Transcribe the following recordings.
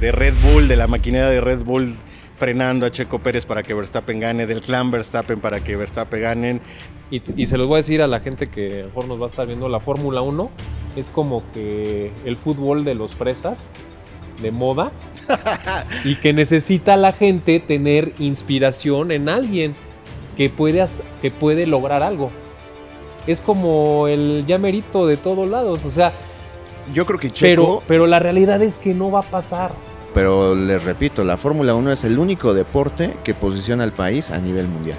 de Red Bull, de la maquinaria de Red Bull frenando a Checo Pérez para que Verstappen gane, del clan Verstappen para que Verstappen ganen. Y, y se los voy a decir a la gente que a lo mejor nos va a estar viendo, la Fórmula 1 es como que el fútbol de los fresas, de moda, y que necesita la gente tener inspiración en alguien que puede, hac- que puede lograr algo. Es como el llamerito de todos lados, o sea, Yo creo que pero, Checo, pero la realidad es que no va a pasar. Pero les repito, la Fórmula 1 es el único deporte que posiciona al país a nivel mundial.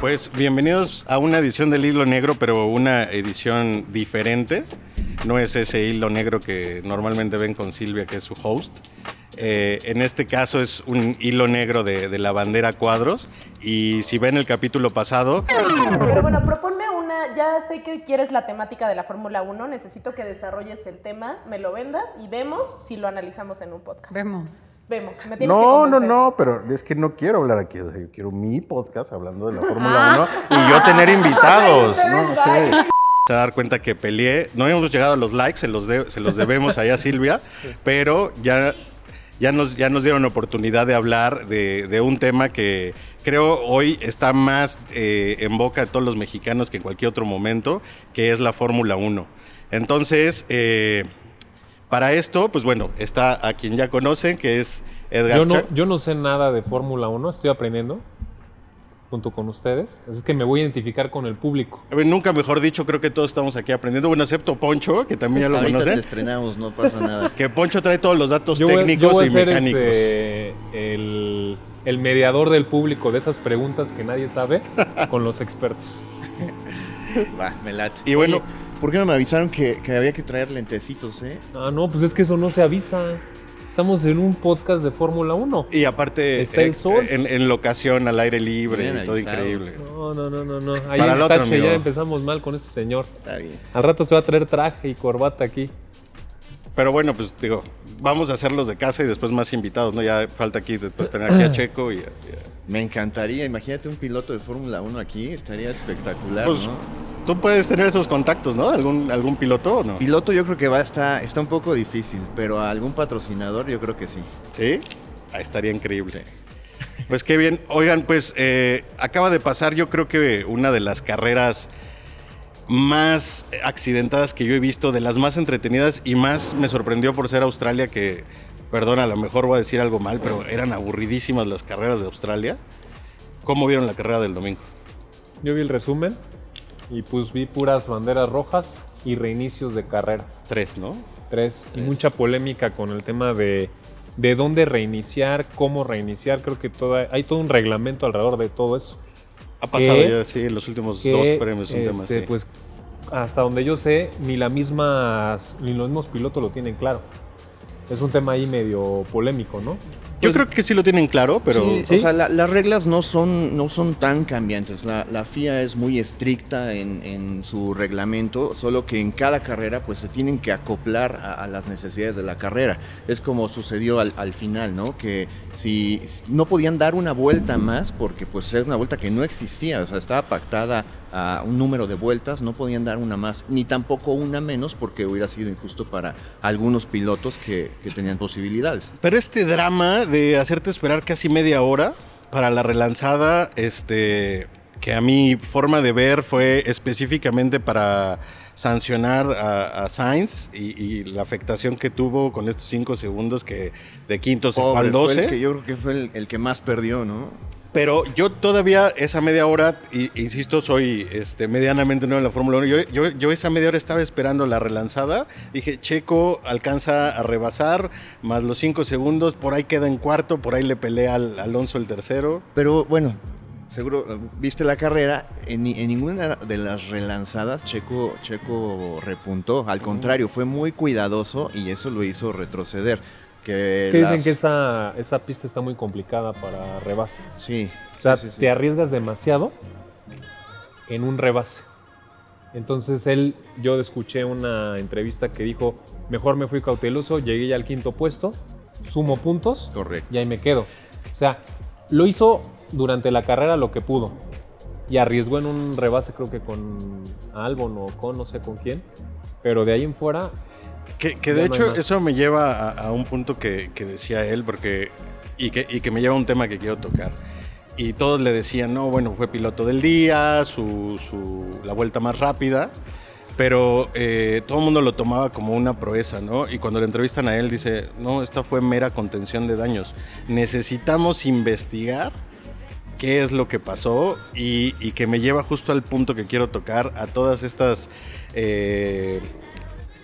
Pues bienvenidos a una edición del Hilo Negro, pero una edición diferente. No es ese hilo negro que normalmente ven con Silvia, que es su host. Eh, en este caso es un hilo negro de, de la bandera cuadros. Y si ven el capítulo pasado, Pero bueno, proponme una, ya sé que quieres la temática de la Fórmula 1, necesito que desarrolles el tema, me lo vendas y vemos si lo analizamos en un podcast. Vemos. Vemos, me tienes que No, no, no, pero es que no quiero hablar aquí. o sea, yo quiero mi podcast hablando de la Fórmula 1 y yo tener invitados. No sé. Se va a dar cuenta que peleé. No hemos llegado a los likes, se los, de- se los debemos allá a Silvia, pero ya, ya, nos, ya nos dieron oportunidad de hablar de, de un tema que creo hoy está más eh, en boca de todos los mexicanos que en cualquier otro momento, que es la Fórmula 1. Entonces, eh, para esto, pues bueno, está a quien ya conocen, que es Edgar Yo no, yo no sé nada de Fórmula 1, estoy aprendiendo junto con ustedes. Así es que me voy a identificar con el público. A ver, Nunca mejor dicho, creo que todos estamos aquí aprendiendo. Bueno, excepto Poncho, que también ya lo Ahorita te conocen. estrenamos, no pasa nada. Que Poncho trae todos los datos Yo voy, yo técnicos voy a y ser mecánicos. este, el, el mediador del público de esas preguntas que nadie sabe con los expertos. Va, me late. Y bueno- Oye, ¿por qué no me avisaron que, que había que traer lentecitos, eh? Ah, no, pues es que eso no se avisa. Estamos en un podcast de Fórmula 1. Y aparte, Está el sol. En, en locación, al aire libre, Bien y todo increíble. No, no, no, no, no. Ahí Para en el otro, Tache ya empezamos mal con este señor. Está bien. Al rato se va a traer traje y corbata aquí. Pero bueno, pues digo, vamos a hacerlos de casa y después más invitados, ¿no? Ya falta aquí después tener aquí a Checo y... y- Me encantaría, imagínate un piloto de Fórmula 1 aquí, estaría espectacular, pues ¿no? Tú puedes tener esos contactos, ¿no? ¿Algún, algún piloto o no? Piloto yo creo que va a estar, está un poco difícil, pero a algún patrocinador yo creo que sí. ¿Sí? Ah, estaría increíble. Pues qué bien. Oigan, pues eh, acaba de pasar yo creo que una de las carreras más accidentadas que yo he visto, de las más entretenidas y más me sorprendió por ser Australia, que, perdón, a lo mejor voy a decir algo mal, pero eran aburridísimas las carreras de Australia. ¿Cómo vieron la carrera del domingo? Yo vi el resumen y pues vi puras banderas rojas y reinicios de carreras. Tres, ¿no? Tres. Y mucha polémica con el tema de, de dónde reiniciar, cómo reiniciar. Creo que toda, hay todo un reglamento alrededor de todo eso. Ha pasado ya, sí, en los últimos que, dos premios un tema este, así. Pues hasta donde yo sé, ni la misma, ni los mismos pilotos lo tienen claro. Es un tema ahí medio polémico, ¿no? Yo creo que sí lo tienen claro, pero... Sí, ¿Sí? O sea, la- las reglas no son, no son tan cambiantes. La, la FIA es muy estricta en, en su reglamento, solo que en cada carrera pues se tienen que acoplar a, a las necesidades de la carrera. Es como sucedió al, al final, ¿no? Que si si no podían dar una vuelta más, porque pues es una vuelta que no existía, o sea, estaba pactada a un número de vueltas, no podían dar una más, ni tampoco una menos, porque hubiera sido injusto para algunos pilotos que, que tenían posibilidades. Pero este drama de hacerte esperar casi media hora para la relanzada, este, que a mi forma de ver fue específicamente para sancionar a, a Sainz y, y la afectación que tuvo con estos cinco segundos que de quinto se fue al fue 12. el que yo creo que fue el, el que más perdió, ¿no? Pero yo todavía esa media hora, y, insisto, soy este, medianamente nuevo en la Fórmula 1, yo, yo, yo esa media hora estaba esperando la relanzada, dije, Checo alcanza a rebasar, más los cinco segundos, por ahí queda en cuarto, por ahí le pelea al Alonso el tercero. Pero bueno, seguro eh, viste la carrera, en, ni- en ninguna de las relanzadas Checo, Checo repuntó, al contrario, fue muy cuidadoso y eso lo hizo retroceder. Que Es que dicen que esa, esa pista está muy complicada para rebases. Sí. O sea, sí, sí, sí. te arriesgas demasiado en un rebase. Entonces él, yo escuché una entrevista que dijo, mejor me fui cauteloso, llegué ya al quinto puesto, sumo puntos Correcto. y ahí me quedo. O sea, lo hizo durante la carrera lo que pudo y arriesgó en un rebase creo que con Albon o con no sé con quién Pero de ahí en fuera, Que, que de hecho eso me lleva a, a un punto que, que decía él, porque y que, y que me lleva a un tema que quiero tocar. Y todos le decían, no, bueno, fue piloto del día, su, su- la vuelta más rápida, pero eh, todo el mundo lo tomaba como una proeza, ¿no? Y cuando le entrevistan a él dice, no, esta fue mera contención de daños. Necesitamos investigar qué es lo que pasó y, y que me lleva justo al punto que quiero tocar a todas estas eh,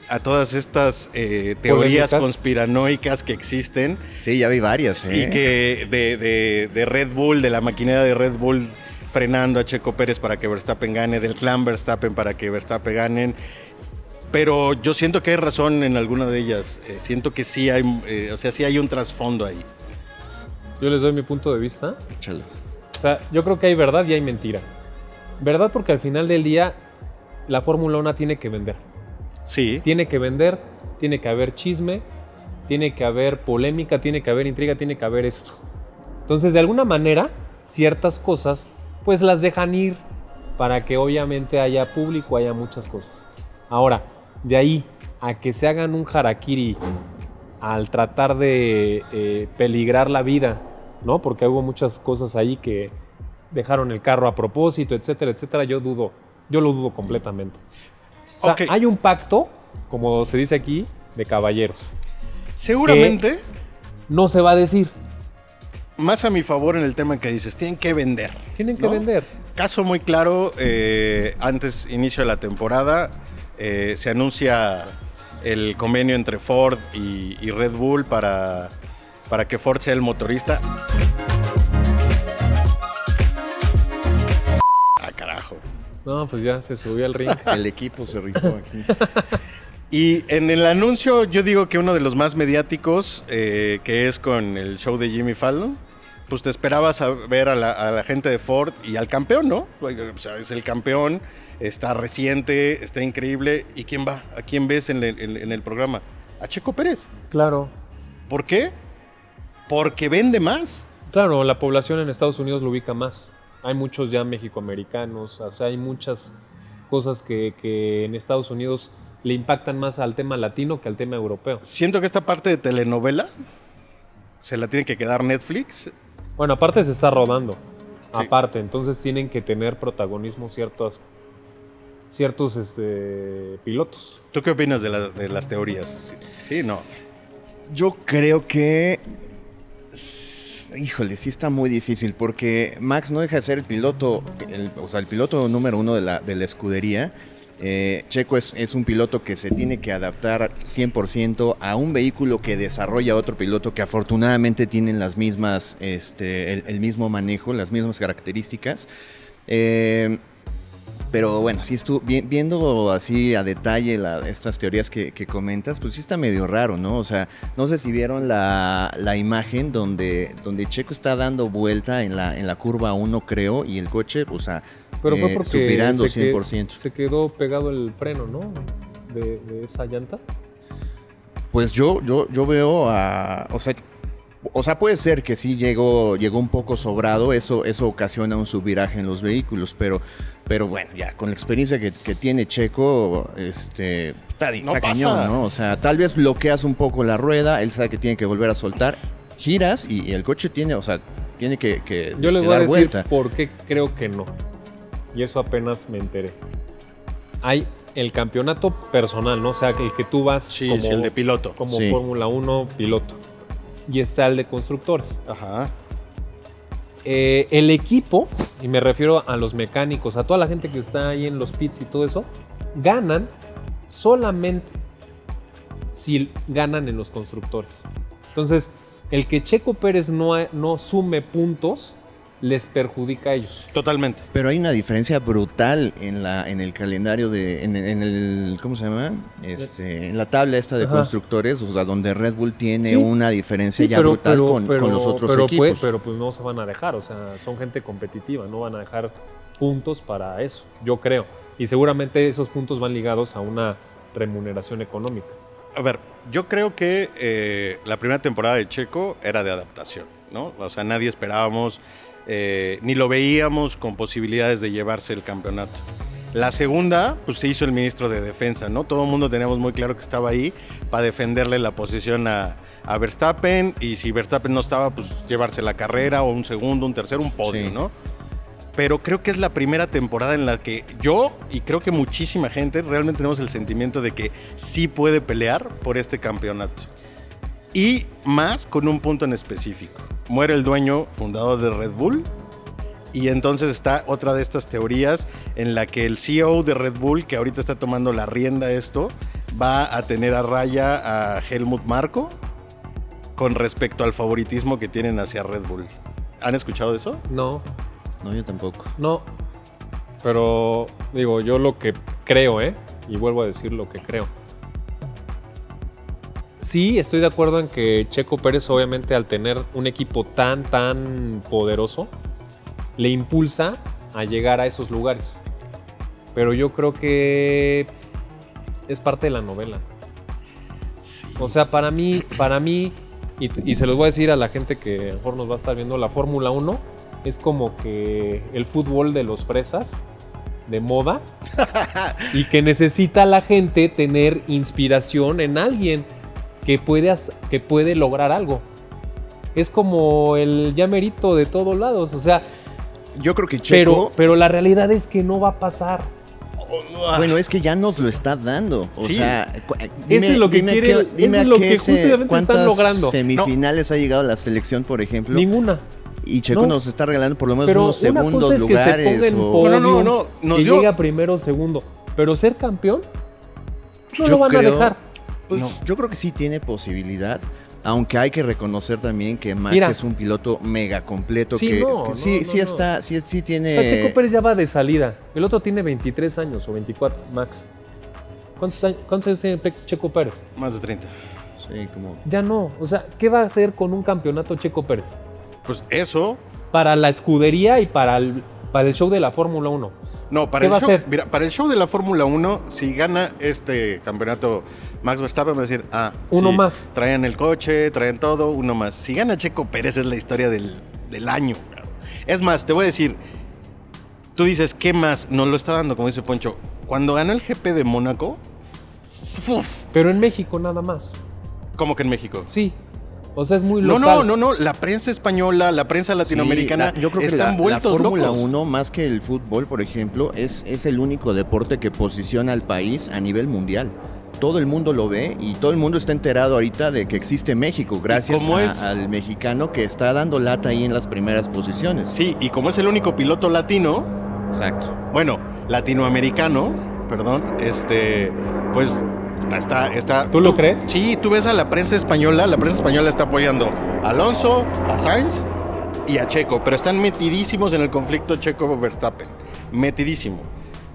a todas estas eh, teorías Polémicas. conspiranoicas que existen Sí, ya vi varias, ¿eh? y que de, de- de Red Bull, de la maquinaria de Red Bull frenando a Checo Pérez para que Verstappen gane, del clan Verstappen para que Verstappen ganen. Pero yo siento que hay razón en alguna de ellas. Eh, siento que sí hay, eh, o sea, sí hay un trasfondo ahí. yo les doy mi punto de vista. Échalo. O sea, yo creo que hay verdad y hay mentira. Verdad porque al final del día la Fórmula 1 tiene que vender. Sí, Tiene que vender, tiene que haber chisme, tiene que haber polémica, tiene que haber intriga, tiene que haber esto. Entonces, de alguna manera, ciertas cosas, pues las dejan ir para que obviamente haya público, haya muchas cosas. Ahora, de ahí a que se hagan un harakiri al tratar de eh, peligrar la vida, ¿no? Porque hubo muchas cosas ahí que dejaron el carro a propósito, etcétera, etcétera. Yo dudo, yo lo dudo completamente. O sea, Ok. hay un pacto, como se dice aquí, de caballeros. seguramente No se va a decir, más a mi favor en el tema que dices, tienen que vender. tienen que ¿no? vender. Caso muy claro, eh, antes inicio de la temporada, eh, se anuncia el convenio entre Ford y, y Red Bull para, para que Ford sea el motorista. Ah, carajo. No, pues ya se subió al ring. El equipo se rifó aquí. Y en el anuncio yo digo que uno de los más mediáticos, eh, que es con el show de Jimmy Fallon, pues te esperabas a ver a la, a la gente de Ford y al campeón, ¿no? O sea, es el campeón, está reciente, está increíble. ¿Y quién va? ¿A quién ves en el, en- en el programa? A Checo Pérez. Claro. ¿Por qué? Porque vende más. Claro, la población en Estados Unidos lo ubica más. Hay muchos ya mexicoamericanos, o sea, hay muchas cosas que, que en Estados Unidos le impactan más al tema latino que al tema europeo. Siento que esta parte de telenovela se la tiene que quedar Netflix. Bueno, aparte se está rodando. Sí. Aparte, entonces tienen que tener protagonismo ciertos, ciertos este, pilotos. ¿Tú qué opinas de, la- de las teorías? Sí, sí, no. Yo creo que. Híjole, sí está muy difícil porque Max no deja de ser el piloto, el- o sea, el piloto número uno de la, de la escudería. Eh, Checo es, un piloto que se tiene que adaptar 100% a un vehículo que desarrolla otro piloto que afortunadamente tienen las mismas, este, el, mismo manejo, las mismas características. Eh, pero bueno, sí estuvo vi- viendo así a detalle estas teorías que, comentas, pues sí está medio raro, ¿no? O sea, no sé si vieron la, la imagen donde, donde Checo está dando vuelta en la, en la curva 1, creo, y el coche, o sea, Pero fue eh, porque superando se, que- 100%. se quedó pegado el freno, ¿no? De, de esa llanta. Pues yo, yo, yo veo a. O sea, o sea, puede ser que sí llegó, llegó un poco sobrado, eso, eso ocasiona un subviraje en los vehículos, pero, pero bueno, ya con la experiencia que, que tiene Checo, este, está, di- No está pasa. O sea, tal vez bloqueas un poco la rueda, él sabe que tiene que volver a soltar, giras y, y el coche tiene, o sea, tiene que, que- Yo les voy a dar decir vuelta. por qué creo que no. Y eso apenas me enteré. Hay el campeonato personal, ¿no? O sea, el que tú vas Sí, como, sí, el de piloto. como Sí. Fórmula 1 piloto. Y está el de constructores. Ajá. Eh, el equipo, y me refiero a los mecánicos, a toda la gente que está ahí en los pits y todo eso, ganan solamente si ganan en los constructores. Entonces, el que Checo Pérez no, no sume puntos les perjudica a ellos. Totalmente. Pero hay una diferencia brutal en la en el calendario de en, en el ¿cómo se llama? Este, en la tabla esta de Ajá. constructores, o sea, donde Red Bull tiene Sí. una diferencia Sí, ya brutal con, pero- con los otros pero, equipos. pues- pero pues no se van a dejar, o sea, son gente competitiva, no van a dejar puntos para eso, yo creo. Y seguramente esos puntos van ligados a una remuneración económica. A ver, yo creo que eh, la primera temporada de Checo era de adaptación, ¿no? O sea, nadie esperábamos, eh, ni lo veíamos con posibilidades de llevarse el campeonato. La segunda, pues se hizo el ministro de Defensa, ¿no? Todo el mundo teníamos muy claro que estaba ahí para defenderle la posición a, a Verstappen y si Verstappen no estaba, pues llevarse la carrera o un segundo, un tercero, un podio, Sí. ¿no? Pero creo que es la primera temporada en la que yo y creo que muchísima gente realmente tenemos el sentimiento de que sí puede pelear por este campeonato. Y más con un punto en específico. Muere el dueño fundador de Red Bull. Y entonces está otra de estas teorías en la que el CEO de Red Bull, que ahorita está tomando la rienda esto, va a tener a raya a Helmut Marko con respecto al favoritismo que tienen hacia Red Bull. ¿Han escuchado de eso? No, No, yo tampoco. no. Pero digo, yo lo que creo, ¿eh? Y vuelvo a decir lo que creo. Sí, estoy de acuerdo en que Checo Pérez, obviamente, al tener un equipo tan, tan poderoso, le impulsa a llegar a esos lugares. Pero yo creo que es parte de la novela. O sea, para mí, para mí, y, y se los voy a decir a la gente que a lo mejor nos va a estar viendo, la Fórmula 1 es como que el fútbol de los fresas, de moda, y que necesita la gente tener inspiración en alguien que puede, hac- que puede lograr algo. Es como el llamerito de todos lados, o sea, Yo creo que pero, Checo. pero la realidad es que no va a pasar. Bueno, es que ya nos lo está dando. O Sí. sea, cu- Eso es lo que quiere- qué- eso dime es a lo que se- justamente están cuántas logrando. semifinales ha llegado la selección, por ejemplo. Ninguna. y Checo No. nos está regalando por lo menos Pero unos segundos cosa es que se lugares. en o- podiums, No, no, no, nos que dio- llega primero o segundo. Pero ser campeón, no Yo lo van creo- a dejar. Pues No. yo creo que sí tiene posibilidad. Aunque hay que reconocer también que Max Mira. es un piloto mega completo Sí, que, no, que no, sí, no, sí no. está, sí, sí tiene. O sea, Checo Pérez ya va de salida. El otro tiene 23 años o 24, Max. ¿Cuántos, años- cuántos años tiene Checo Pérez? Más de 30. Sí, como. Ya no. O sea, ¿qué va a hacer con un campeonato Checo Pérez? Pues eso. Para la escudería y para el, para el show de la Fórmula 1. No, para ¿Qué el, show, mira, para el show de la Fórmula 1, si gana este campeonato Max Verstappen, va a decir, ah, Uno sí, más. Traen el coche, traen todo, uno más. Si gana Checo Pérez, es la historia del, del año. Es más, te voy a decir, tú dices, ¿qué más? Nos lo está dando, como dice Poncho. Cuando ganó el GP de Mónaco. Pero en México nada más. como que en México. Sí. O sea, es muy No, local. no, no, no. La prensa española, la prensa latinoamericana, Sí, la- yo creo que están la, la vueltos Fórmula locos. 1, más que el fútbol, por ejemplo, es, es el único deporte que posiciona al país a nivel mundial. Todo el mundo lo ve y todo el mundo está enterado ahorita de que existe México, gracias a- es? al mexicano que está dando lata ahí en las primeras posiciones. Sí, y como es el único piloto latino, Exacto. bueno, latinoamericano, perdón, este, pues está, está. ¿Tú lo crees? Sí, tú ves a la prensa española, la prensa española está apoyando a Alonso, a Sainz y a Checo, pero están metidísimos en el conflicto Checo-Verstappen, metidísimo.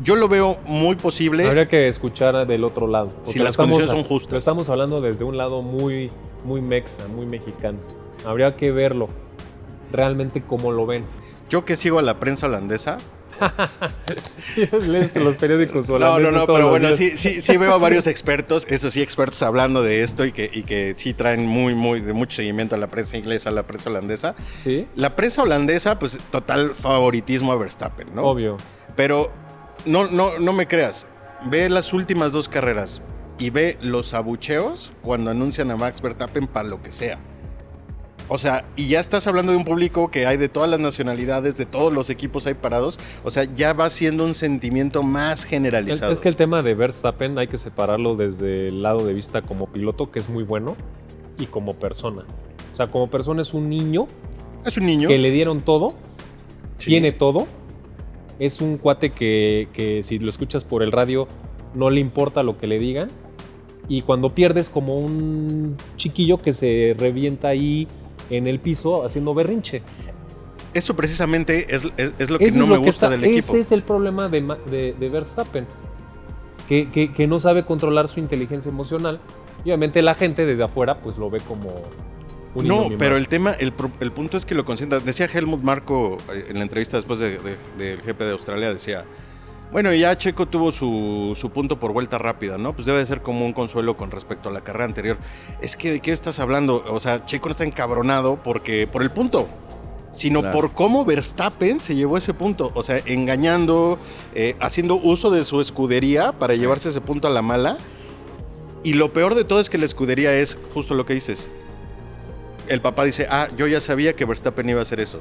Yo lo veo muy posible. Habría que escuchar del otro lado. Si las condiciones son justas. Lo estamos hablando desde un lado muy, muy mexa, muy mexicano. Habría que verlo. Realmente cómo lo ven. Yo que sigo a la prensa holandesa. Lees los periódicos No, no, no, pero bueno, días. sí, sí, sí veo a varios expertos, eso sí, expertos hablando de esto y que, y que sí traen muy, muy, de mucho seguimiento a la prensa inglesa, a la prensa holandesa. Sí, La prensa holandesa, pues total favoritismo a Verstappen, ¿no? obvio. Pero no, no, no me creas. Ve las últimas dos carreras y ve los abucheos cuando anuncian a Max Verstappen para lo que sea. O sea, y ya estás hablando de un público que hay de todas las nacionalidades, de todos los equipos ahí parados. O sea, ya va siendo un sentimiento más generalizado. Es que el tema de Verstappen hay que separarlo desde el lado de vista como piloto, que es muy bueno, y como persona. O sea, como persona es un niño es un niño. que le dieron todo, Sí. tiene todo. Es un cuate que, que si lo escuchas por el radio no le importa lo que le digan. Y cuando pierdes como un chiquillo que se revienta ahí en el piso haciendo berrinche. Eso precisamente es, es- es lo que Eso no me que gusta está- del equipo. Ese es el problema de, de- de Verstappen. Que, que- que no sabe controlar su inteligencia emocional. Y obviamente la gente desde afuera pues lo ve como un No, pero el tema, el, el punto es que lo consienta. Decía Helmut Marco eh, en la entrevista después de- de- del GP de Australia, decía, bueno, ya Checo tuvo su, su punto por vuelta rápida, ¿no? Pues debe de ser como un consuelo con respecto a la carrera anterior. Es que, ¿de qué estás hablando? O sea, Checo no está encabronado porque, por el punto. sino Claro. por cómo Verstappen se llevó ese punto. O sea, engañando, eh, haciendo uso de su escudería para llevarse ese punto a la mala. Y lo peor de todo es que la escudería es justo lo que dices. El papá dice, ah, yo ya sabía que Verstappen iba a hacer eso.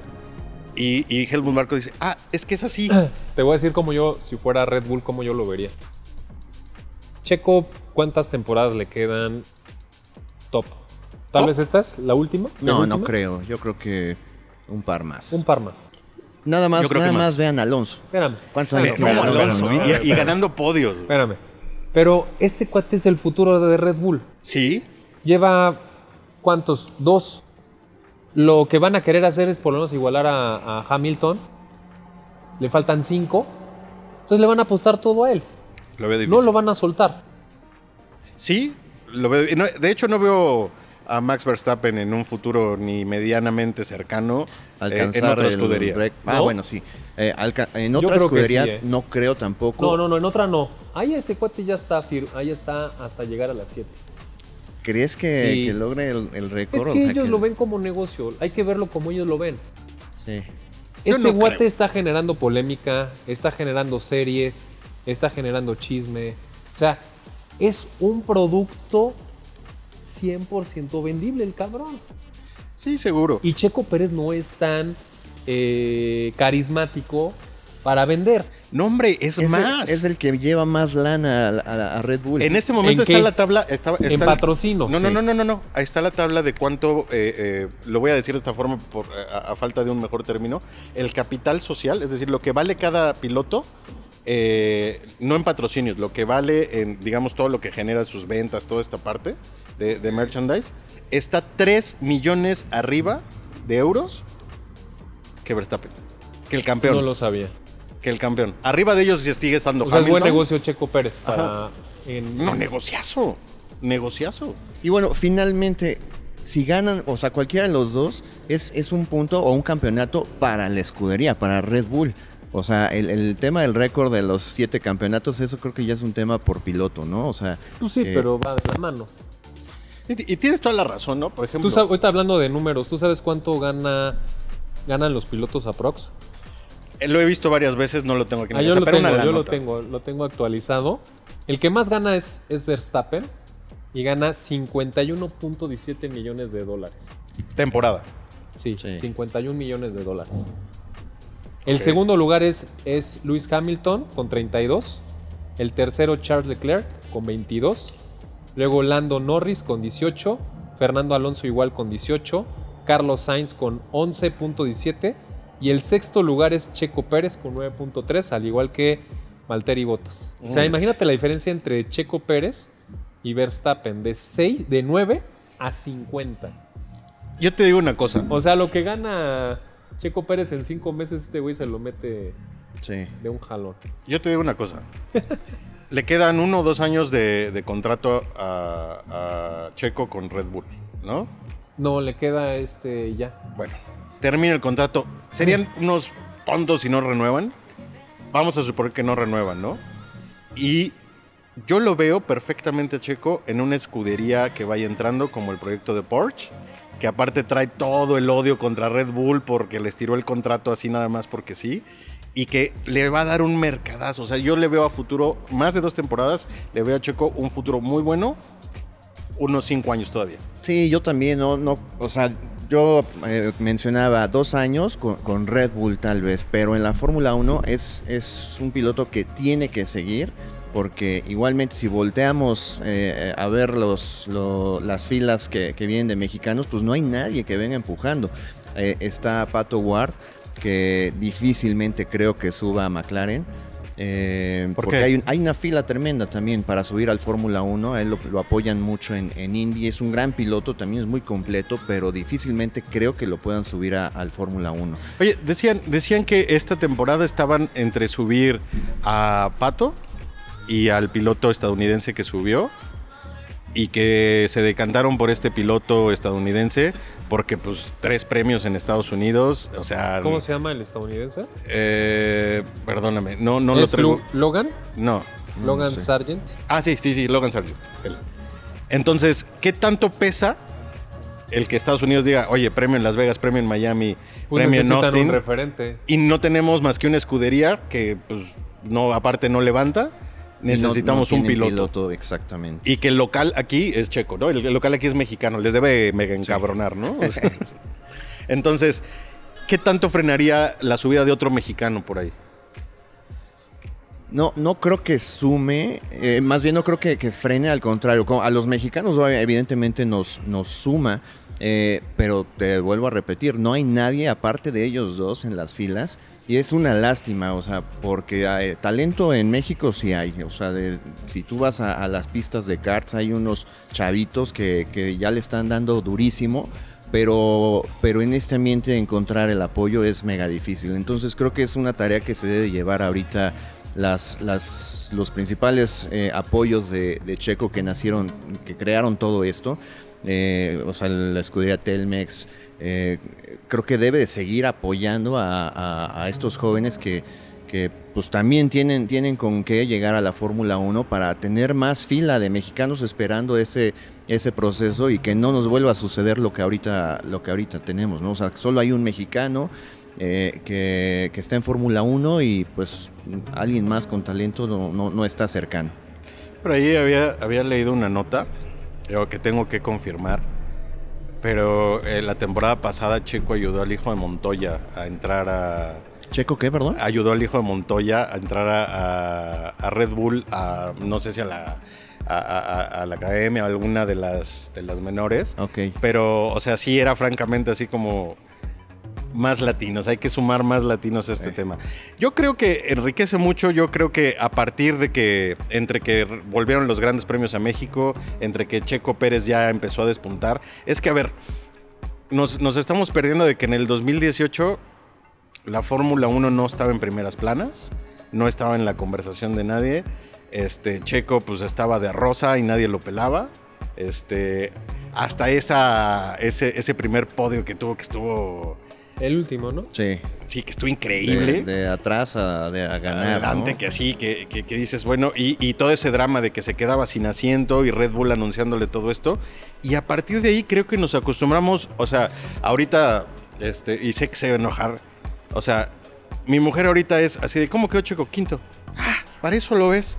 Y, y Helmut Marko dice, ah, es que es así. Te voy a decir como yo, si fuera Red Bull, cómo yo lo vería. Checo, ¿cuántas temporadas le quedan top? Tal Top. vez esta es la última. ¿La No, no creo. Yo creo que un par más. Un par más. Nada más, nada más. más. vean a Alonso. Espérame. ¿Cuántos años No, Alonso, ¿no? y, y ganando podios. Espérame. Pero este cuate es el futuro de Red Bull. Sí, Lleva, ¿cuántos? Dos. Lo que van a querer hacer es por lo menos igualar a, a Hamilton. Le faltan cinco. Entonces le van a apostar todo a él. lo veo difícil. No lo van a soltar. Sí, lo veo. no- de hecho, no veo a Max Verstappen en un futuro ni medianamente cercano eh, Alcanzar en otra el escudería. rec- Ah, ¿No? bueno, sí. Eh, alca- en otra escudería sí, eh. no creo tampoco. No, no, no, en otra no. Ahí ese cuate ya está, fir- ahí está hasta llegar a las 7. ¿Crees que, Sí. que logre el, el récord? Es O que sea, ellos lo ven como negocio. Hay que verlo como ellos lo ven. Sí. Este no guate creo. está generando polémica, está generando series, está generando chisme. O sea, es un producto 100% vendible el cabrón. Sí, seguro. Y Checo Pérez no es tan eh, carismático para vender. No, hombre, es, Es, más. El, es el que lleva más lana a, a- a Red Bull. En este momento ¿En está qué? la tabla. Está, está en el- patrocino. No, no, no, no, no, no. Ahí está la tabla de cuánto, eh, eh, lo voy a decir de esta forma por, a, a falta de un mejor término, el capital social, es decir, lo que vale cada piloto, eh, no en patrocinios, lo que vale en, digamos, todo lo que genera sus ventas, toda esta parte de, de merchandise, está 3 millones arriba de euros que Verstappen, que el campeón, No lo sabía. Que el campeón. Arriba de ellos sigue estando O sea, es buen Hamilton. negocio Checo Pérez para... en- No, negociazo, negociazo. Y bueno, finalmente, si ganan, o sea, cualquiera de los dos, es, es un punto o un campeonato para la escudería, para Red Bull. O sea, el, el tema del récord de los siete campeonatos, eso creo que ya es un tema por piloto, ¿no? O sea, Pues sí, eh, pero va de la mano. Y, y tienes toda la razón, ¿no? Por ejemplo, Tú sabes, ahorita hablando de números, ¿tú sabes cuánto gana ganan los pilotos aprox? eh, lo he visto varias veces, no lo tengo aquí en Ah, la yo lo pero tengo, una la yo lo tengo, lo tengo actualizado. El que más gana es, es Verstappen y gana 51.17 millones de dólares. Temporada. Sí, Sí. 51 millones de dólares. El segundo lugar es, es Lewis Hamilton con 32. El tercero Charles Leclerc con 22. Luego Lando Norris con 18. Fernando Alonso igual con 18. Carlos Sainz con 11.17. Y el sexto lugar es Checo Pérez con 9.3, al igual que Valtteri Bottas. O sea, imagínate la diferencia entre Checo Pérez y Verstappen de 6, de 9 a 50. Yo te digo una cosa. O sea, lo que gana Checo Pérez en 5 meses, este güey se lo mete sí. de un jalón. Yo te digo una cosa. Le quedan uno o dos años de, de contrato a, a Checo con Red Bull, ¿no? No, le queda este ya. Bueno, termina el contrato. Serían unos tontos si no renuevan. Vamos a suponer que no renuevan, ¿no? Y yo lo veo perfectamente a Checo en una escudería que vaya entrando como el proyecto de Porsche, que aparte trae todo el odio contra Red Bull porque les tiró el contrato así nada más porque sí. Y que le va a dar un mercadazo. O sea, yo le veo a futuro, más de dos temporadas, le veo a Checo un futuro muy bueno, unos cinco años todavía. Sí, yo también, no, no, o sea, yo eh, mencionaba dos años con, con Red Bull tal vez, pero en la Fórmula 1 es, es un piloto que tiene que seguir, porque igualmente si volteamos eh, a ver los, lo- las filas que, que vienen de mexicanos, pues no hay nadie que venga empujando. Eh, está Pato Ward, que difícilmente creo que suba a McLaren. Eh, ¿Por porque hay, un- hay una fila tremenda también para subir al Fórmula 1. A él lo, lo apoyan mucho en, en Indy. Es un gran piloto, también es muy completo, pero difícilmente creo que lo puedan subir a- al Fórmula 1. Oye, decían, decían que esta temporada estaban entre subir a Pato y al piloto estadounidense que subió y que se decantaron por este piloto estadounidense porque pues tres premios en Estados Unidos, o sea, ¿Cómo se llama el estadounidense? eh, perdóname, no no lo ¿Es traigo. Lu- Logan? No. No Logan sé. Sargent. Ah, sí, sí, sí, Logan Sargent. Entonces, ¿qué tanto pesa el que Estados Unidos diga, oye, premio en Las Vegas, premio en Miami, Pues premio en Austin. un referente. y no tenemos más que una escudería que, pues, no, aparte no levanta. Y no- Necesitamos no un piloto. Exactamente. Y que el local aquí es checo, ¿no? El, el local aquí es mexicano. Les debe mega encabronar, ¿no? O sea, entonces, ¿qué tanto frenaría la subida de otro mexicano por ahí? No, no creo que sume, eh, más bien no creo que, que frene, al contrario. A los mexicanos evidentemente nos, nos suma, eh, pero te vuelvo a repetir, no hay nadie aparte de ellos dos en las filas y es una lástima, o sea, porque talento en México sí hay, o sea, si tú vas a, las pistas de karts hay unos chavitos que, que ya le están dando durísimo. Pero, pero en este ambiente encontrar el apoyo es mega difícil. Entonces creo que es una tarea que se debe llevar ahorita las, las, los principales eh, apoyos de Checo que nacieron, que crearon todo esto, eh, o sea, la escudería Telmex, eh, creo que debe de seguir apoyando a, estos jóvenes que, que pues también tienen, tienen con qué llegar a la Fórmula 1 para tener más fila de mexicanos esperando ese, ese proceso y que no nos vuelva a suceder lo que ahorita, lo que ahorita tenemos, ¿no? O sea, solo hay un mexicano eh, que, que está en Fórmula 1 y pues alguien más con talento no, no, no está cercano. Por ahí había, había leído una nota eh, que tengo que confirmar. Pero eh, la temporada pasada Checo ayudó al hijo de Montoya a entrar a... ¿Checo qué, perdón? Ayudó al hijo de Montoya a entrar a, a- a Red Bull, a no sé si a la, a, a- a la academia o alguna de las, de las menores. Ok. Pero, o sea, sí era francamente así como más latinos, hay que sumar más latinos a este tema. Yo creo que enriquece mucho, yo creo que a partir de que, entre que volvieron los grandes premios a México, entre que Checo Pérez ya empezó a despuntar, es que, a ver, nos, nos estamos perdiendo de que en el 2018 la Fórmula 1 no estaba en primeras planas, no estaba en la conversación de nadie, este, Checo pues estaba de rosa y nadie lo pelaba, este, hasta esa, ese, ese primer podio que tuvo que estuvo... El último, ¿no? Sí. Sí, que estuvo De, increíble. de atrás a, de, a ganar. Adelante, ¿no? que así, que, que- que dices, bueno, y, y todo ese drama de que se quedaba sin asiento y Red Bull anunciándole todo esto. Y a partir de ahí creo que nos acostumbramos, o sea, ahorita, este, y sé que se va a enojar, o sea, mi mujer ahorita es así de, ¿cómo quedó Checo Quinto? Ah, para eso lo ves.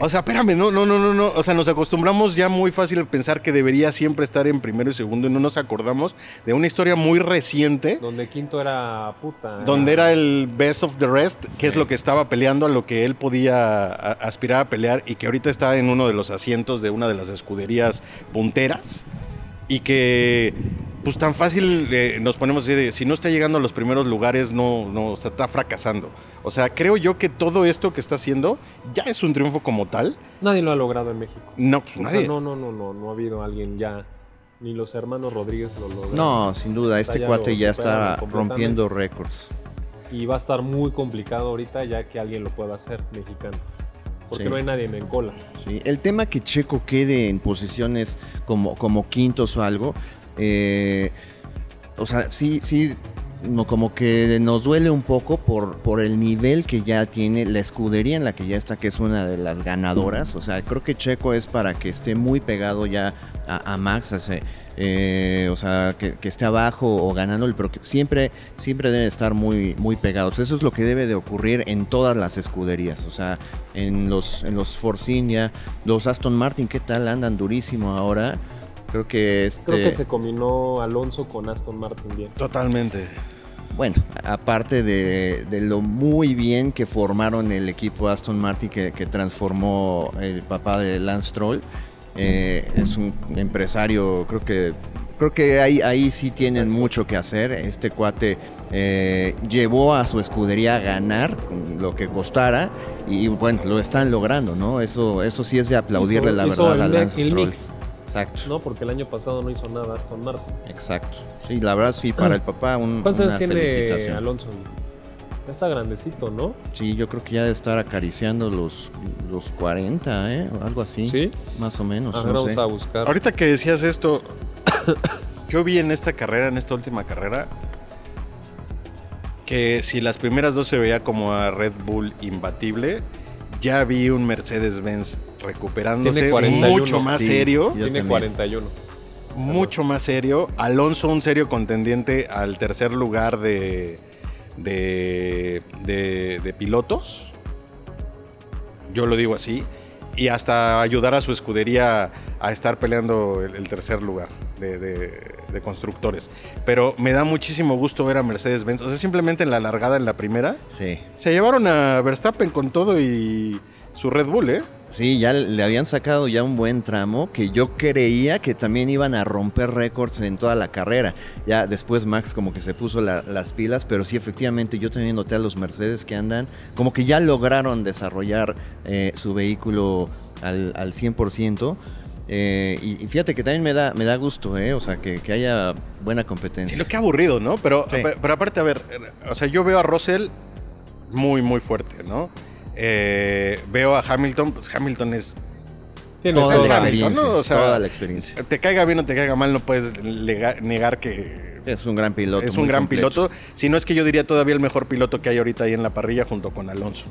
O sea, espérame, no, no, no, no, no. O sea, nos acostumbramos ya muy fácil a pensar que debería siempre estar en primero y segundo y no nos acordamos de una historia muy reciente Donde Quinto era puta. donde era el best of the rest, que es lo que estaba peleando a lo que él podía a- aspirar a pelear y que ahorita está en uno de los asientos de una de las escuderías punteras y que pues tan fácil eh, nos ponemos así de si no está llegando a los primeros lugares no no o sea, está fracasando. O sea, creo yo que todo esto que está haciendo ya es un triunfo como tal. Nadie lo ha logrado en México. No, pues O nadie. sea, no, no, no, no, no ha habido alguien ya. Ni los hermanos Rodríguez lo lograron. No, sin duda, este Ya cuate ya está rompiendo récords. Y va a estar muy complicado ahorita ya que alguien lo pueda hacer mexicano. Porque Sí. no hay nadie en cola. Sí, El tema que Checo quede en posiciones como, como quintos o algo, eh, o sea, sí, sí, no, como que nos duele un poco por, por el nivel que ya tiene la escudería en la que ya está, que es una de las ganadoras. O sea, creo que Checo es para que esté muy pegado ya a, a Max, ese, eh, o sea, que, que esté abajo o ganándole, pero que siempre, siempre deben estar muy, muy pegados. Eso es lo que debe de ocurrir en todas las escuderías. O sea, en los, en los Force India, los Aston Martin, ¿qué tal? Andan durísimo ahora. Creo que este. Creo que se combinó Alonso con Aston Martin bien. Totalmente. Bueno, aparte de, de lo muy bien que formaron el equipo Aston Martin que, que transformó el papá de Lance Stroll, eh, es un empresario, creo que creo que ahí, ahí sí tienen mucho que hacer. Este cuate eh, llevó a su escudería a ganar con lo que costara y bueno, lo están logrando, ¿no? Eso, eso sí es de aplaudirle Hizo- la verdad a Lance Stroll. mix. Exacto, No, porque el año pasado no hizo nada Aston Martin. exacto. Sí, la verdad sí, para el papá un, ¿Cuántos una años tiene felicitación. Alonso? Ya está grandecito, ¿no? Sí, yo creo que ya debe estar acariciando los, los 40, ¿eh? O algo así. Sí. Más o menos, A ver, no vamos sé. a buscar. Ahorita que decías esto, yo vi en esta carrera, en esta última carrera, que si las primeras dos se veía como a Red Bull imbatible, ya vi un Mercedes-Benz recuperándose Tiene 41, mucho más sí. serio. Tiene también. 41. mucho más serio. Alonso un serio contendiente al tercer lugar de, de, de- de pilotos. Yo lo digo así. Y hasta ayudar a su escudería a estar peleando el, el tercer lugar de, de- de constructores. Pero me da muchísimo gusto ver a Mercedes-Benz. O sea, simplemente en la largada en la primera. Sí. Se llevaron a Verstappen con todo y su Red Bull, ¿eh? Sí, ya le habían sacado ya un buen tramo que yo creía que también iban a romper récords en toda la carrera. Ya después Max como que se puso la- las pilas, pero sí efectivamente yo también noté a los Mercedes que andan como que ya lograron desarrollar eh, su vehículo al, al 100%. eh, y, y fíjate que también me da, me da gusto, ¿eh? O sea, que, que haya buena competencia. Sí, lo que aburrido, ¿no? Pero, Sí. pe- pero aparte, a ver, eh, o sea, yo veo a Russell muy, muy fuerte, ¿no? Eh, veo a Hamilton, pues Hamilton es. Tiene toda es la Hamilton, experiencia. ¿no? O sea, toda la experiencia. Te caiga bien o te caiga mal, no puedes negar que Es un gran piloto. es un gran piloto. Si no es que yo diría todavía el mejor piloto que hay ahorita ahí en la parrilla junto con Alonso.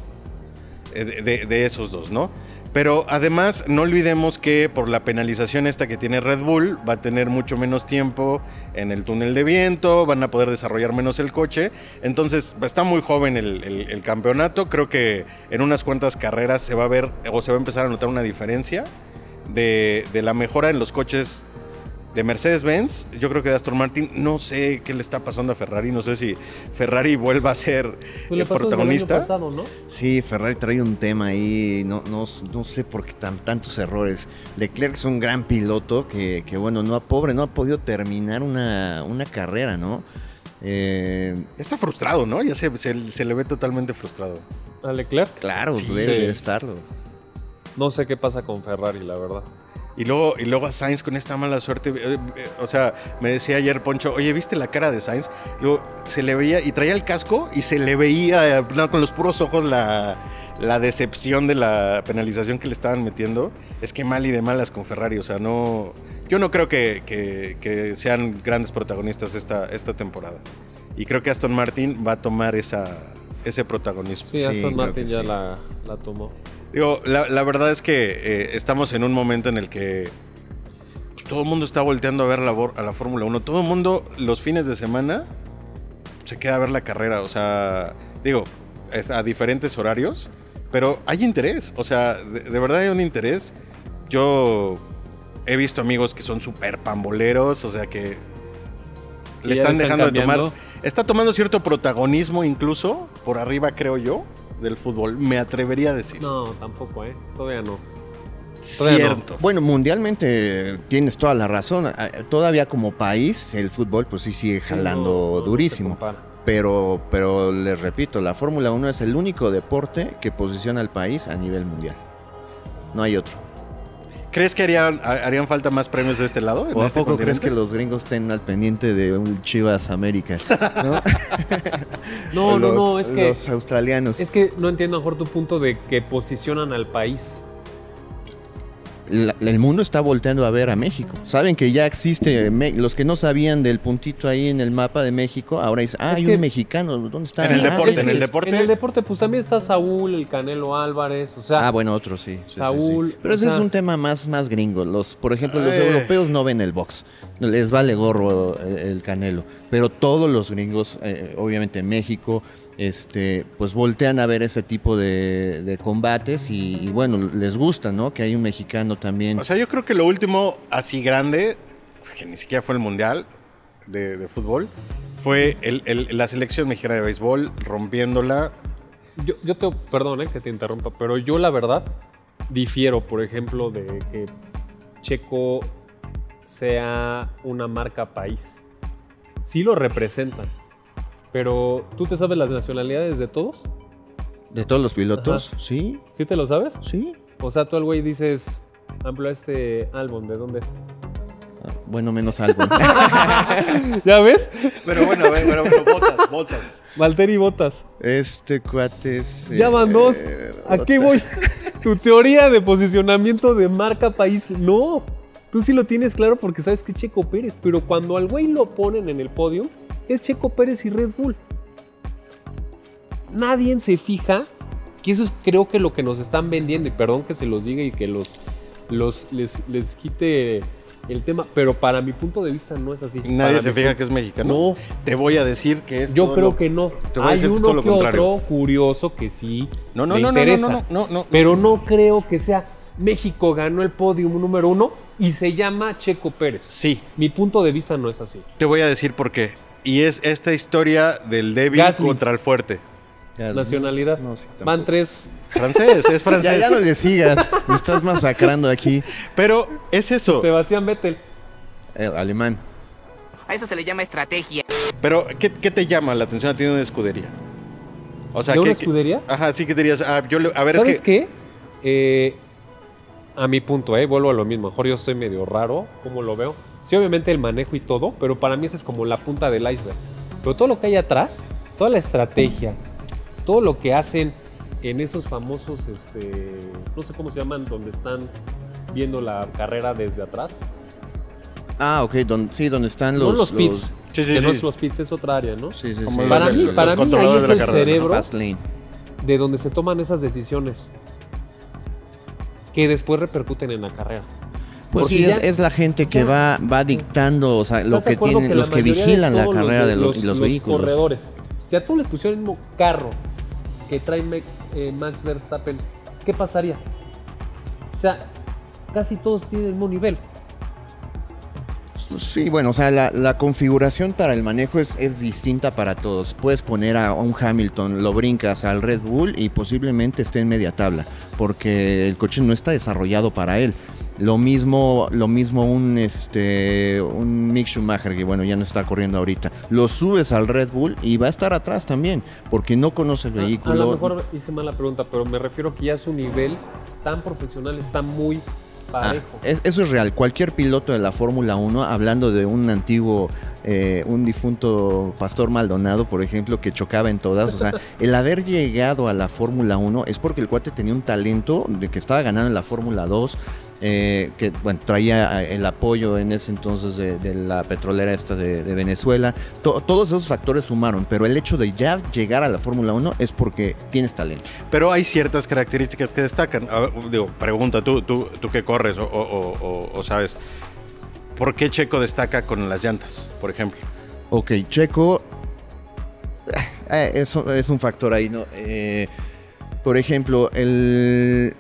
Eh, De, de- de esos dos, ¿no? Pero además, no olvidemos que por la penalización esta que tiene Red Bull, va a tener mucho menos tiempo en el túnel de viento, van a poder desarrollar menos el coche. Entonces, está muy joven el, campeonato. Creo que en unas cuantas carreras se va a ver o se va a empezar a notar una diferencia de la mejora en los coches de Mercedes-Benz, yo creo que de Aston Martin, no sé qué le está pasando a Ferrari, no sé si Ferrari vuelva a ser Pues le el desde el protagonista. pasado, ¿no? Sí, Ferrari trae un tema ahí, no, no, no sé por qué tan, tantos errores. Leclerc es un gran piloto que, que, bueno, no ha, pobre, no ha podido terminar una, una carrera, ¿no? Eh, Está frustrado, ¿no? Ya se, se- se le ve totalmente frustrado. A Leclerc. claro, Sí. debe Sí. estarlo. No sé qué pasa con Ferrari, la verdad. Y luego, y luego a Sainz con esta mala suerte. eh, eh, o sea, me decía ayer Poncho, oye, ¿viste la cara de Sainz? Luego se le veía, y traía el casco y se le veía eh, no, con los puros ojos la, la decepción de la penalización que le estaban metiendo. Es que mal y de malas con Ferrari. O sea, no. Yo no creo que, que- que sean grandes protagonistas esta, esta temporada. Y creo que Aston Martin va a tomar esa, ese protagonismo. Sí, Sí, Aston Martin ya sí. la, la tomó. Digo, la, la verdad es que eh, estamos en un momento en el que pues, todo el mundo está volteando a ver la, a la Fórmula 1. Todo el mundo los fines de semana se queda a ver la carrera. O sea, digo, a diferentes horarios, pero hay interés. O sea, de, de verdad hay un interés. Yo he visto amigos que son súper pamboleros, o sea que le están dejando de tomar. Está tomando cierto protagonismo incluso por arriba, creo yo, del fútbol. Me atrevería a decir. No, tampoco, ¿eh? Todavía no. Todavía no. Cierto. Bueno, mundialmente tienes toda la razón. Ah, Todavía como país, el fútbol pues sí sigue jalando No, durísimo. Pero, pero les repito, la Fórmula 1 es el único deporte que posiciona al país a nivel mundial. No hay otro. ¿Crees que harían, ha- harían falta más premios de este lado? ¿O a este poco crees que los gringos estén al pendiente de un Chivas América? ¿no? No, no, Los- no, es que, Los australianos. es que no entiendo mejor tu punto de que posicionan al país. La- el mundo está volteando a ver a México. Saben que ya existe, Me- los que no sabían del puntito ahí en el mapa de México, ahora dicen, ah, Es hay que- un mexicano, ¿dónde está? En el Ah, deporte, es en el deporte. En el deporte, pues también está Saúl, el Canelo Álvarez, o sea, Ah, bueno, otro sí. sí, sí, sí. Saúl, Pero ese es un tema más, más gringo. Los, por ejemplo, los Eh. europeos no ven el box. Les vale gorro el, el canelo. Pero todos los gringos, eh, obviamente en México, este, pues voltean a ver ese tipo de, de combates y, y, bueno, les gusta, ¿no? Que hay un mexicano también. O sea, yo creo que lo último así grande, que ni siquiera fue el Mundial de, de fútbol, fue el- el- la selección mexicana de béisbol rompiéndola. yo, yo te, perdón eh, que te interrumpa, pero yo la verdad difiero, por ejemplo, de que Checo sea una marca país. Sí lo representan, pero ¿tú te sabes las nacionalidades de todos? de todos los pilotos, Ajá. sí, ¿Sí te lo sabes? sí. O sea, tú al güey dices, amplio este álbum, ¿de dónde es? Ah, Bueno, menos algo. ¿Ya ves? Pero bueno, bueno, bueno, botas, botas. Valtteri Botas. este cuate es. Ya van dos. eh, ¿A qué voy? Tu teoría de posicionamiento de marca país, no. Tú sí lo tienes claro porque sabes que es Checo Pérez, pero cuando al güey lo ponen en el podio, es Checo Pérez y Red Bull. Nadie se fija que eso es creo que lo que nos están vendiendo, y perdón que se los diga y que los, los les, les quite el tema, pero para mi punto de vista no es así. Nadie Para se fija que es mexicano. No. Te voy a decir que es. Yo todo creo lo- que no. te voy a Hay decir que es uno todo lo que contrario. otro curioso que sí No, no, me no, no, no, interesa. no, no, no, no. Pero no creo que sea México ganó el podium número uno y se llama Checo Pérez. Sí, Mi punto de vista no es así. te voy a decir por qué. Y es esta historia del débil Gasly. contra el fuerte. Nacionalidad. No, sí, tampoco. Van tres. Francés, es Ya, francés. ya no le sigas, me estás masacrando aquí. Pero es eso. Sebastián Vettel. El alemán. A eso se le llama estrategia. Pero, ¿qué, qué te llama la atención a ti de una escudería? O sea, ¿De una ¿qué- qué- escudería? Ajá, sí que dirías, ah, yo le- a ver, ¿Sabes es que... qué? Eh, a mi punto, eh, vuelvo a lo mismo. Mejor yo estoy medio raro, como lo veo. Sí, obviamente el manejo y todo, pero para mí esa es como la punta del iceberg. Pero todo lo que hay atrás, toda la estrategia, todo lo que hacen en esos famosos, este, no sé cómo se llaman, donde están viendo la carrera desde atrás. Ah, ok, don- sí, donde están no los... los pits. Sí, sí, que no sí. es los pits, es otra área, ¿no? Sí, sí, Como sí. los- Para mí, los para mí ahí es el carrera. cerebro de donde se toman esas decisiones que después repercuten en la carrera. Pues sí, es, la gente que va, va dictando, o sea, lo ¿Estás de que tienen, los que vigilan la carrera de los, los, los, los vehículos. corredores, si a todos les pusieran el mismo carro que trae eh, Max Verstappen, ¿qué pasaría? O sea, casi todos tienen el mismo nivel. Sí, bueno, o sea, la, la configuración para el manejo es, es distinta para todos. Puedes poner a un Hamilton, lo brincas al Red Bull y posiblemente esté en media tabla, porque el coche no está desarrollado para él. Lo mismo, lo mismo un este un Mick Schumacher que bueno ya no está corriendo ahorita. Lo subes al Red Bull y va a estar atrás también, porque no conoce el vehículo. A, lo mejor hice mal la pregunta, pero me refiero que ya su nivel tan profesional está muy Ah, parejo. es- eso es real. Cualquier piloto de la Fórmula 1, hablando de un antiguo, eh, un difunto Pastor Maldonado, por ejemplo, que chocaba en todas, o sea, el haber llegado a la Fórmula 1 es porque el cuate tenía un talento de que estaba ganando en la Fórmula 2. Eh, que bueno, traía eh, el apoyo en ese entonces de, de la petrolera esta de, de Venezuela. To- todos esos factores sumaron, pero el hecho de ya llegar a la Fórmula 1 es porque tienes talento. Pero hay ciertas características que destacan. A ver, digo, pregunta, tú, tú, tú que corres o, o- o- o sabes, ¿por qué Checo destaca con las llantas, por ejemplo? Ok, Checo. eh, eso es un factor ahí, ¿no? Eh, por ejemplo, el.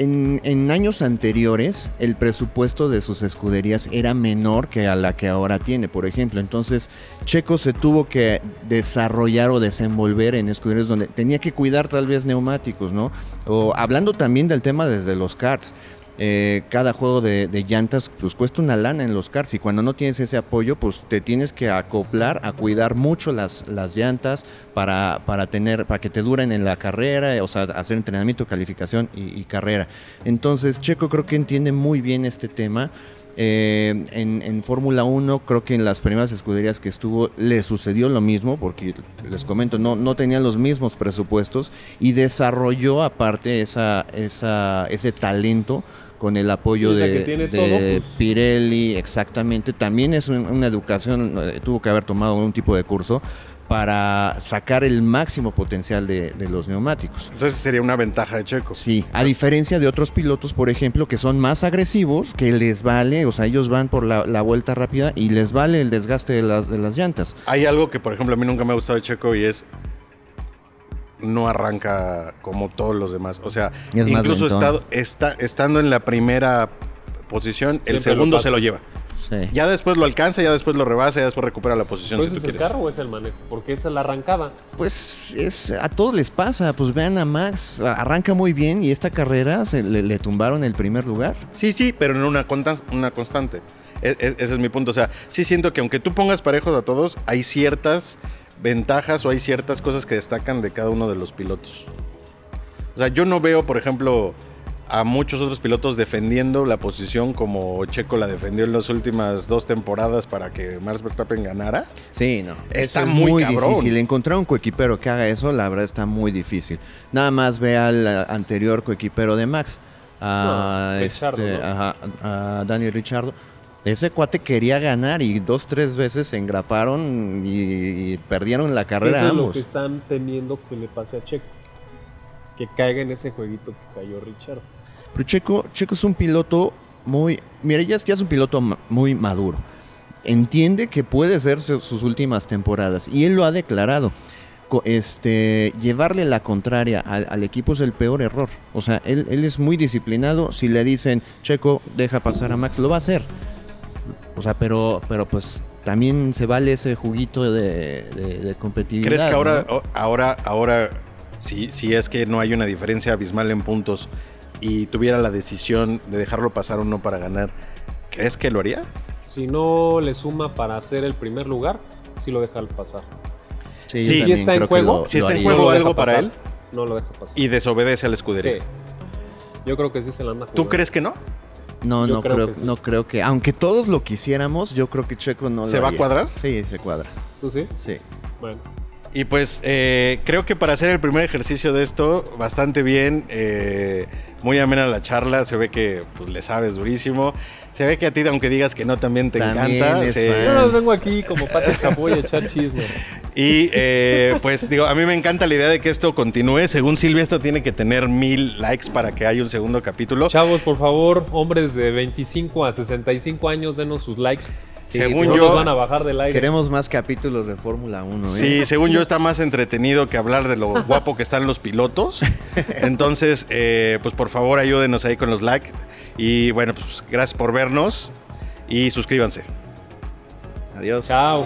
En, años anteriores, el presupuesto de sus escuderías era menor que a la que ahora tiene, por ejemplo. Entonces, Checo se tuvo que desarrollar o desenvolver en escuderías donde tenía que cuidar tal vez neumáticos, ¿no? O hablando también del tema desde los karts. Eh, cada juego de, llantas pues cuesta una lana en los karts y cuando no tienes ese apoyo pues te tienes que acoplar a cuidar mucho las, llantas para, para tener para que te duren en la carrera o sea hacer entrenamiento calificación y, carrera. Entonces Checo creo que entiende muy bien este tema. Eh, en, en Fórmula 1 creo que en las primeras escuderías que estuvo le sucedió lo mismo porque les comento no, no tenían los mismos presupuestos y desarrolló aparte esa, esa, ese talento con el apoyo de, todo, pues. Pirelli, exactamente. También es un- una educación, eh, tuvo que haber tomado un tipo de curso para sacar el máximo potencial de, de los neumáticos. Entonces sería una ventaja de Checo. Sí, a diferencia de otros pilotos, por ejemplo, que son más agresivos, que les vale, o sea, ellos van por la, la vuelta rápida y les vale el desgaste de las, de las llantas. Hay algo que, por ejemplo, a mí nunca me ha gustado de Checo y es no arranca como todos los demás. O sea, Es incluso estado, está, estando en la primera posición, el segundo lo se lo lleva. Sí. Ya después lo alcanza, ya después lo rebasa, ya después recupera la posición ¿Pero si ese tú es el quieres. carro o es el manejo? Porque esa es la arrancada. Pues es, a todos les pasa, pues vean a Max, arranca muy bien y esta carrera se le, le tumbaron el primer lugar. Sí, sí, pero una, conta- una constante. E- e- ese es mi punto. O sea, sí siento que aunque tú pongas parejos a todos, hay ciertas ventajas o hay ciertas cosas que destacan de cada uno de los pilotos. O sea, yo no veo, por ejemplo, a muchos otros pilotos defendiendo la posición como Checo la defendió en las últimas dos temporadas para que Max Verstappen ganara. Sí, no. Está es muy cabrón. difícil. Encontrar un coequipero que haga eso, la verdad está muy difícil. Nada más ve al eh, anterior coequipero de Max, a, No, Richardo, este, ¿no? ajá, a Daniel Richardo. Ese cuate quería ganar y dos, tres veces se engraparon y, y perdieron la carrera Eso es lo ambos. que están temiendo que le pase a Checo. Que caiga en ese jueguito que cayó Richard. Pero Checo, Checo es un piloto muy... Mira, ya, es- ya es un piloto ma- muy maduro. Entiende que puede ser su- sus últimas temporadas y él lo ha declarado. Este, llevarle la contraria al, al equipo es el peor error. O sea, él, él es muy disciplinado. Si le dicen, Checo, deja pasar a Max, lo va a hacer. O sea, pero, pero pues también se vale ese juguito de, de- de competitividad. ¿Crees que ahora, ahora, ahora, si, si es que no hay una diferencia abismal en puntos y tuviera la decisión de dejarlo pasar o no para ganar, ¿crees que lo haría? Si no le suma para hacer el primer lugar, sí lo deja al pasar. Sí, Sí, si está en juego, lo- si está en juego algo para pasar, él. No lo deja pasar. Y desobedece a la Sí. escudería. Yo creo que sí se la anda ¿Tú jugando. crees que no? No, Yo no creo creo, que sí. no creo que, aunque todos lo quisiéramos, yo creo que Checo no ¿Se lo va a cuadrar? Sí, se cuadra. ¿Tú sí? Sí. Bueno. Y pues eh, creo que para hacer el primer ejercicio de esto, bastante bien. eh, muy amena la charla. Se ve que pues, le sabes durísimo. Se ve que a ti, aunque digas que no, también te También encanta. Yo no vengo aquí como pata chapoy a echar chisme. Y eh, pues digo, a mí me encanta la idea de que esto continúe. Según Silvia, esto tiene que tener mil likes para que haya un segundo capítulo. Chavos, por favor, hombres de 25 a 65 años, denos sus likes. Sí, Según no yo- nos van a bajar del aire. Queremos más capítulos de Fórmula 1, ¿eh? Sí, según yo está más entretenido que hablar de lo guapo que están los pilotos. Entonces, eh, pues por favor ayúdenos ahí con los likes. Y bueno, pues gracias por vernos y suscríbanse. Adiós. Chao.